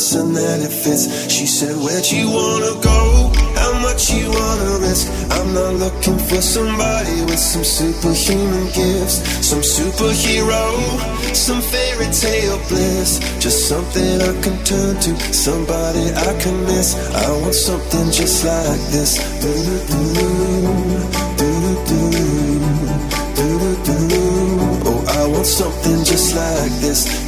Person that it fits. She said, Where'd you wanna go? How much you wanna risk? I'm not looking for somebody with some superhuman gifts, some superhero, some fairy tale bliss. Just something I can turn to, somebody I can miss. I want something just like this. Do-do-do, do-do-do, do-do-do. Oh, I want something just like this.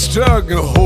struggle.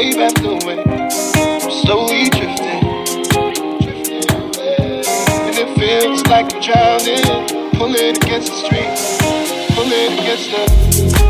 wave after way, I'm slowly drifting. And it feels like I'm drowning. Pulling against the street. Pulling against the.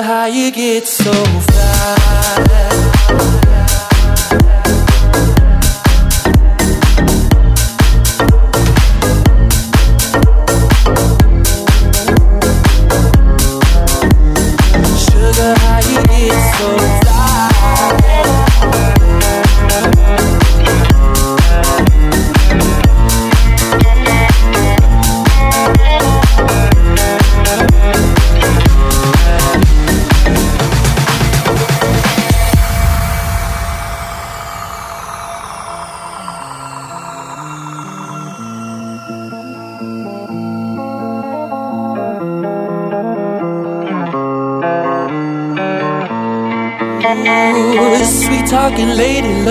how you get so fly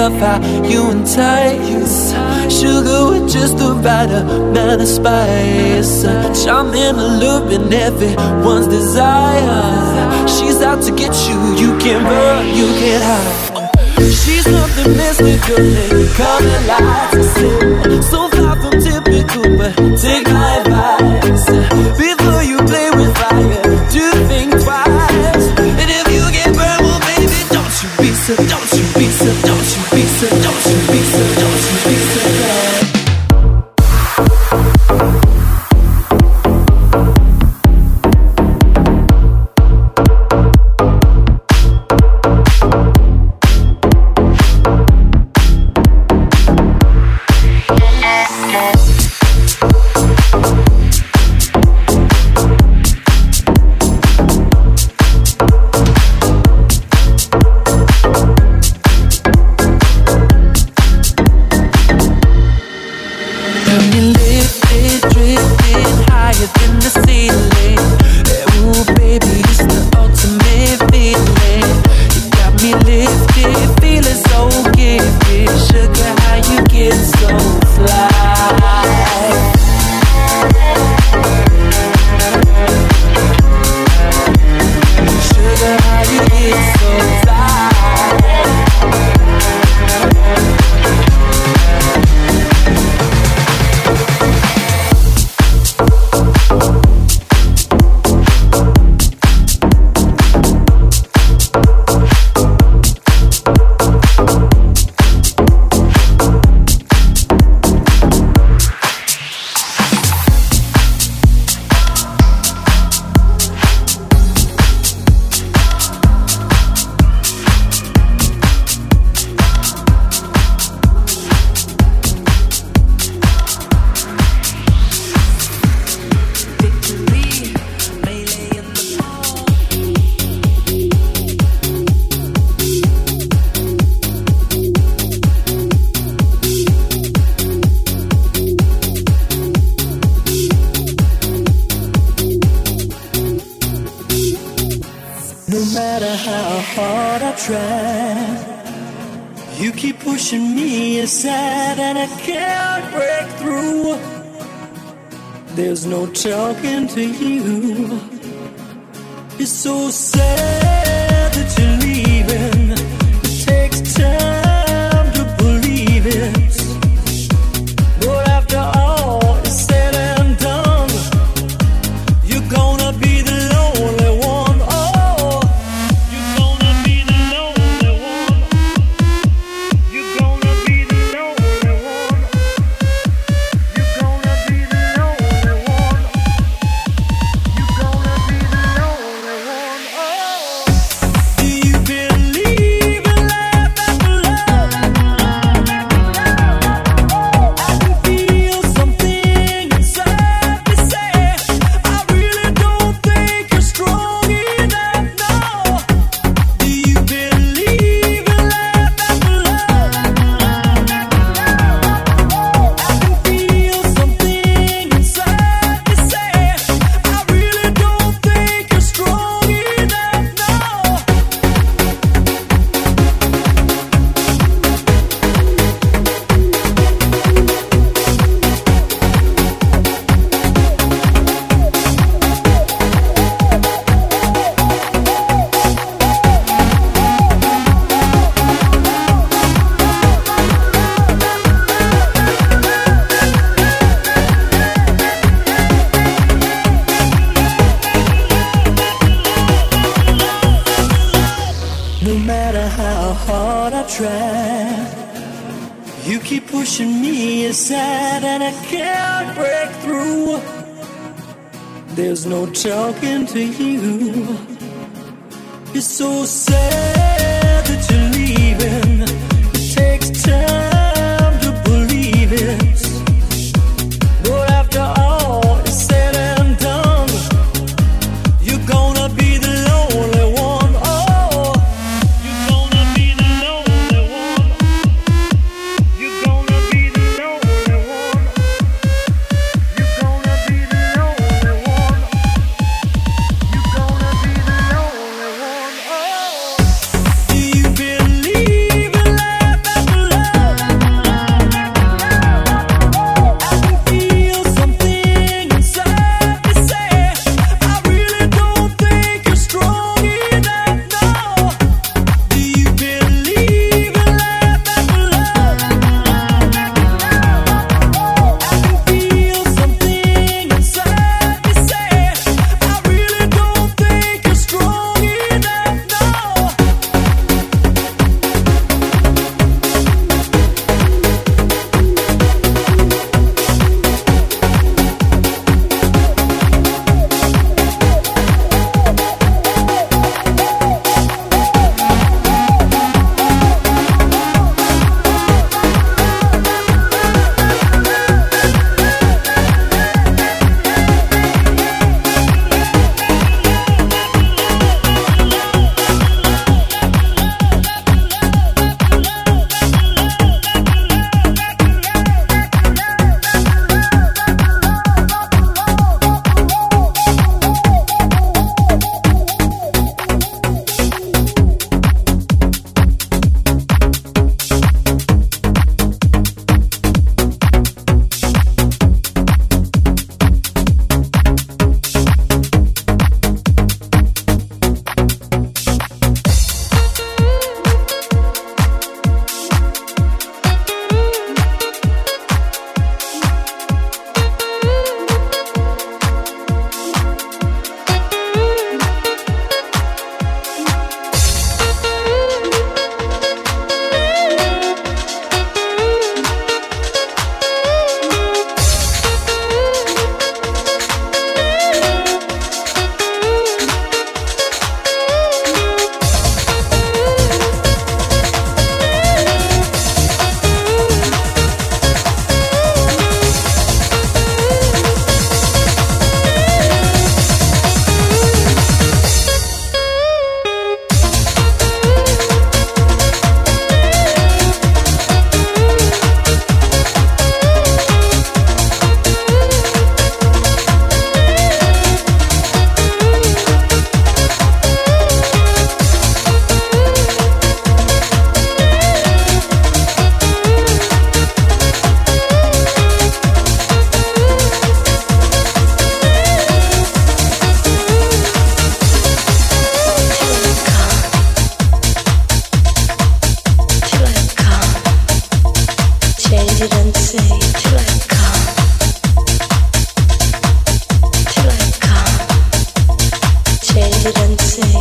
love how you entice. Sugar with just the right amount of spice. Charm in a loop in everyone's desire. She's out to get you, you can't run, you can't hide. She's something mystical and coming alive. So fly. It's so sad you. It's so sad